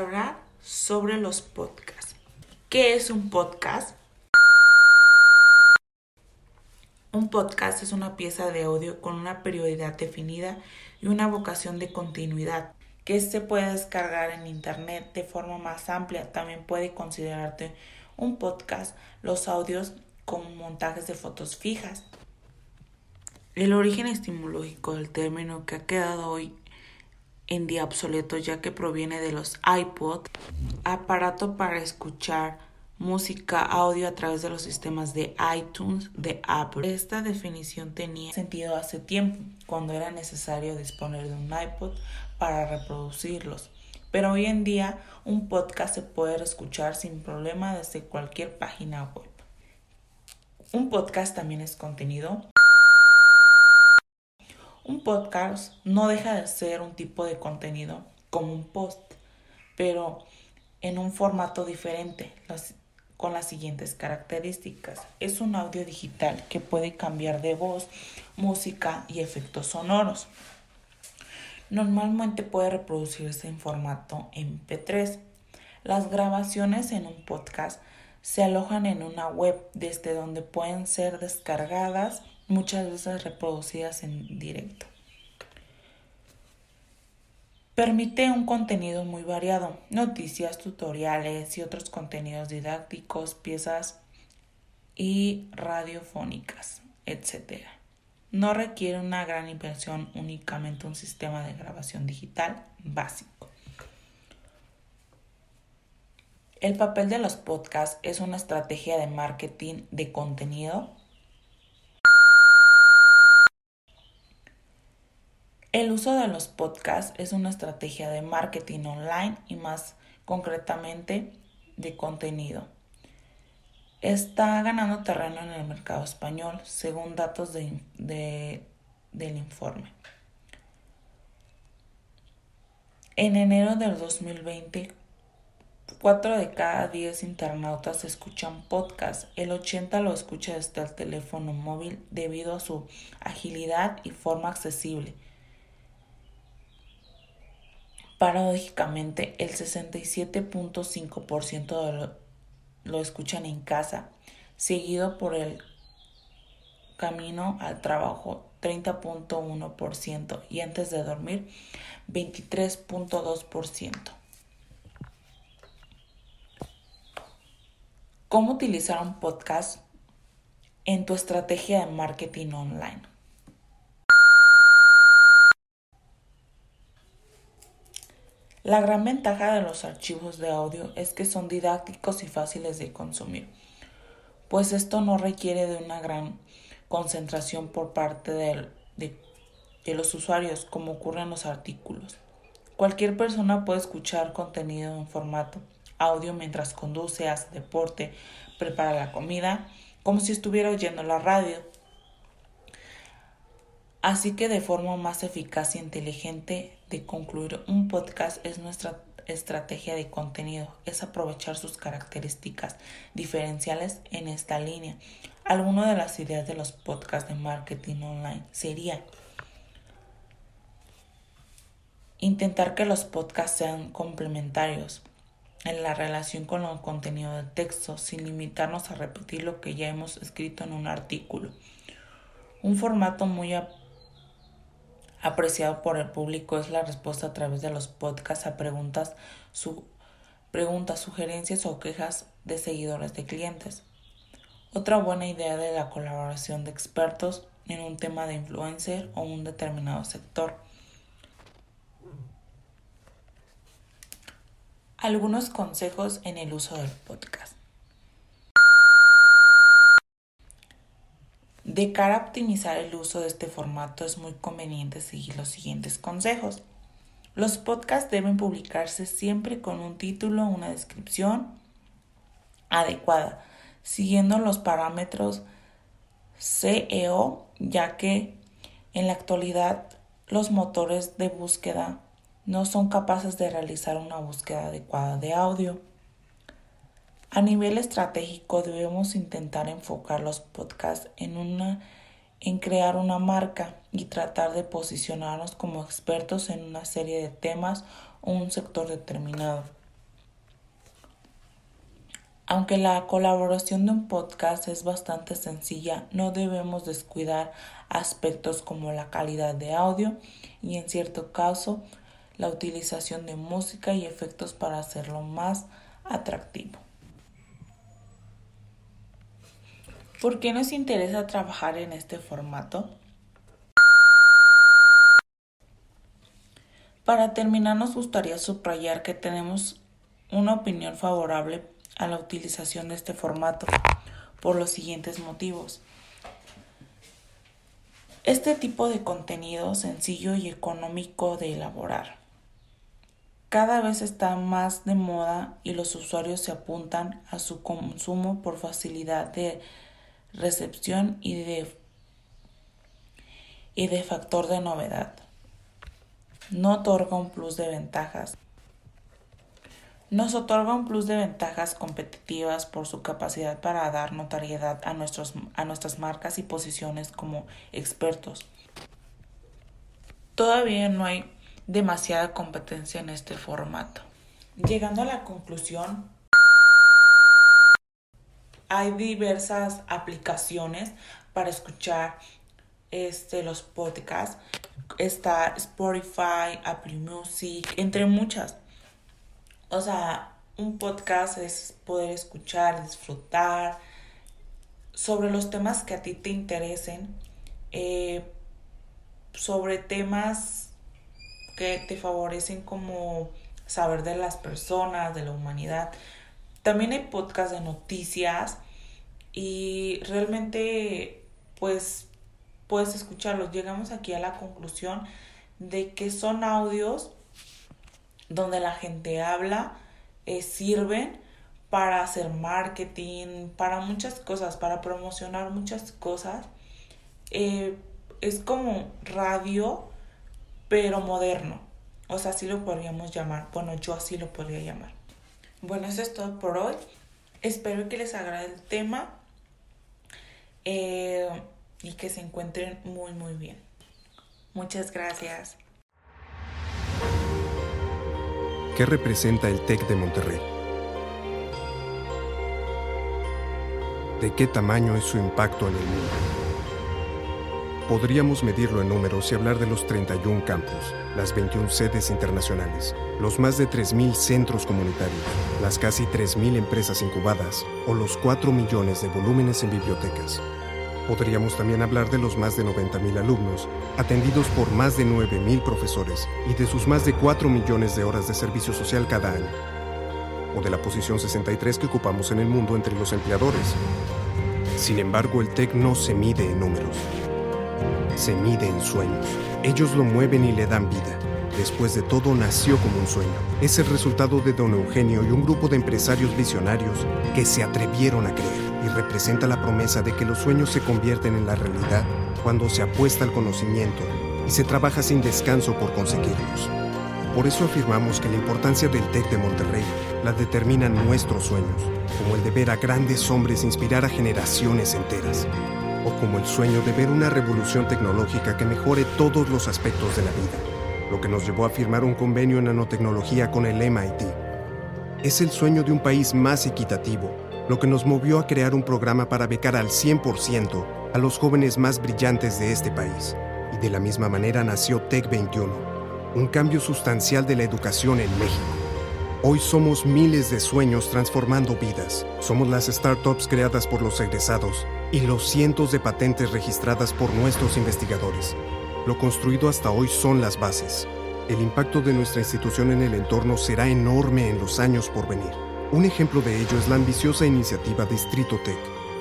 hablar sobre los podcasts. ¿Qué es un podcast? Un podcast es una pieza de audio con una periodicidad definida y una vocación de continuidad que se puede descargar en internet de forma más amplia. También puede considerarte un podcast los audios con montajes de fotos fijas. El origen estimológico del término que ha quedado hoy en día obsoleto ya que proviene de los iPod, aparato para escuchar música, audio a través de los sistemas de iTunes de Apple. Esta definición tenía sentido hace tiempo, cuando era necesario disponer de un iPod para reproducirlos. Pero hoy en día un podcast se puede escuchar sin problema desde cualquier página web. Un podcast también es contenido un podcast no deja de ser un tipo de contenido como un post, pero en un formato diferente, con las siguientes características. Es un audio digital que puede cambiar de voz, música y efectos sonoros. Normalmente puede reproducirse en formato MP3. Las grabaciones en un podcast se alojan en una web desde donde pueden ser descargadas muchas veces reproducidas en directo. Permite un contenido muy variado, noticias, tutoriales y otros contenidos didácticos, piezas y radiofónicas, etc. No requiere una gran inversión, únicamente un sistema de grabación digital básico. El papel de los podcasts es una estrategia de marketing de contenido El uso de los podcasts es una estrategia de marketing online y más concretamente de contenido. Está ganando terreno en el mercado español, según datos de, del informe. En enero del 2020, 4 de cada 10 internautas escuchan podcast. El 80 lo escucha desde el teléfono móvil debido a su agilidad y forma accesible Paradójicamente, el 67.5% lo, lo escuchan en casa, seguido por el camino al trabajo 30.1% y antes de dormir 23.2%. ¿Cómo utilizar un podcast en tu estrategia de marketing online? La gran ventaja de los archivos de audio es que son didácticos y fáciles de consumir, pues esto no requiere de una gran concentración por parte de, los usuarios como ocurre en los artículos. Cualquier persona puede escuchar contenido en formato audio mientras conduce, hace deporte, prepara la comida, como si estuviera oyendo la radio. Así que de forma más eficaz e inteligente de concluir un podcast es nuestra estrategia de contenido, es aprovechar sus características diferenciales en esta línea. Alguna de las ideas de los podcasts de marketing online sería intentar que los podcasts sean complementarios en la relación con el contenido de texto, sin limitarnos a repetir lo que ya hemos escrito en un artículo. Un formato muy apreciado por el público es la respuesta a través de los podcasts a preguntas, preguntas, sugerencias o quejas de seguidores de clientes. Otra buena idea de la colaboración de expertos en un tema de influencer o un determinado sector. Algunos consejos en el uso del podcast. De cara a optimizar el uso de este formato es muy conveniente seguir los siguientes consejos. Los podcasts deben publicarse siempre con un título una descripción adecuada, siguiendo los parámetros CEO, ya que en la actualidad los motores de búsqueda no son capaces de realizar una búsqueda adecuada de audio. A nivel estratégico debemos intentar enfocar los podcasts en una en crear una marca y tratar de posicionarnos como expertos en una serie de temas o un sector determinado. Aunque la colaboración de un podcast es bastante sencilla, no debemos descuidar aspectos como la calidad de audio y en cierto caso la utilización de música y efectos para hacerlo más atractivo. ¿Por qué nos interesa trabajar en este formato? Para terminar nos gustaría subrayar que tenemos una opinión favorable a la utilización de este formato por los siguientes motivos. Este tipo de contenido sencillo y económico de elaborar. Cada vez está más de moda y los usuarios se apuntan a su consumo por facilidad de recepción y de, y de factor de novedad. No otorga un plus de ventajas nos otorga un plus de ventajas competitivas por su capacidad para dar notariedad a, nuestros, a nuestras marcas y posiciones como expertos. Todavía no hay demasiada competencia en este formato. Llegando a la conclusión, hay diversas aplicaciones para escuchar este, los podcasts. Está Spotify, Apple Music, entre muchas. O sea, un podcast es poder escuchar, disfrutar sobre los temas que a ti te interesen, eh, sobre temas que te favorecen como saber de las personas, de la humanidad. También hay podcasts de noticias y realmente pues puedes escucharlos. Llegamos aquí a la conclusión de que son audios donde la gente habla, eh, sirven para hacer marketing, para muchas cosas, para promocionar muchas cosas. Eh, es como radio, pero moderno. O sea, así lo podríamos llamar. Bueno, yo así lo podría llamar. Bueno, eso es todo por hoy. Espero que les agrade el tema eh, y que se encuentren muy, muy bien. Muchas gracias. ¿Qué representa el TEC de Monterrey? ¿De qué tamaño es su impacto en el mundo? Podríamos medirlo en números y hablar de los 31 campus, las 21 sedes internacionales, los más de 3.000 centros comunitarios, las casi 3.000 empresas incubadas o los 4 millones de volúmenes en bibliotecas. Podríamos también hablar de los más de 90.000 alumnos, atendidos por más de 9.000 profesores y de sus más de 4 millones de horas de servicio social cada año. O de la posición 63 que ocupamos en el mundo entre los empleadores. Sin embargo, el TEC no se mide en números. Se mide en sueños. Ellos lo mueven y le dan vida. Después de todo, nació como un sueño. Es el resultado de don Eugenio y un grupo de empresarios visionarios que se atrevieron a creer y representa la promesa de que los sueños se convierten en la realidad cuando se apuesta al conocimiento y se trabaja sin descanso por conseguirlos. Por eso afirmamos que la importancia del TEC de Monterrey la determinan nuestros sueños, como el de ver a grandes hombres inspirar a generaciones enteras, o como el sueño de ver una revolución tecnológica que mejore todos los aspectos de la vida, lo que nos llevó a firmar un convenio en nanotecnología con el MIT. Es el sueño de un país más equitativo, lo que nos movió a crear un programa para becar al 100% a los jóvenes más brillantes de este país. Y de la misma manera nació Tech 21, un cambio sustancial de la educación en México. Hoy somos miles de sueños transformando vidas. Somos las startups creadas por los egresados y los cientos de patentes registradas por nuestros investigadores. Lo construido hasta hoy son las bases. El impacto de nuestra institución en el entorno será enorme en los años por venir. Un ejemplo de ello es la ambiciosa iniciativa Distrito Tech,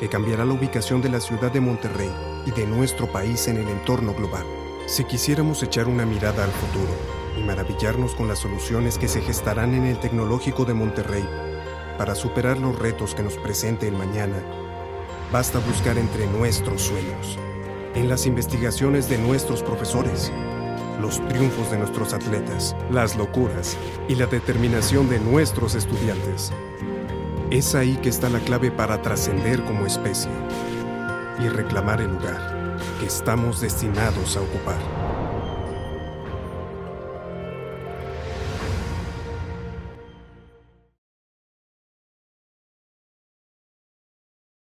que cambiará la ubicación de la ciudad de Monterrey y de nuestro país en el entorno global. Si quisiéramos echar una mirada al futuro y maravillarnos con las soluciones que se gestarán en el Tecnológico de Monterrey para superar los retos que nos presente el mañana, basta buscar entre nuestros sueños, en las investigaciones de nuestros profesores, los triunfos de nuestros atletas, las locuras y la determinación de nuestros estudiantes. Es ahí que está la clave para trascender como especie y reclamar el lugar que estamos destinados a ocupar.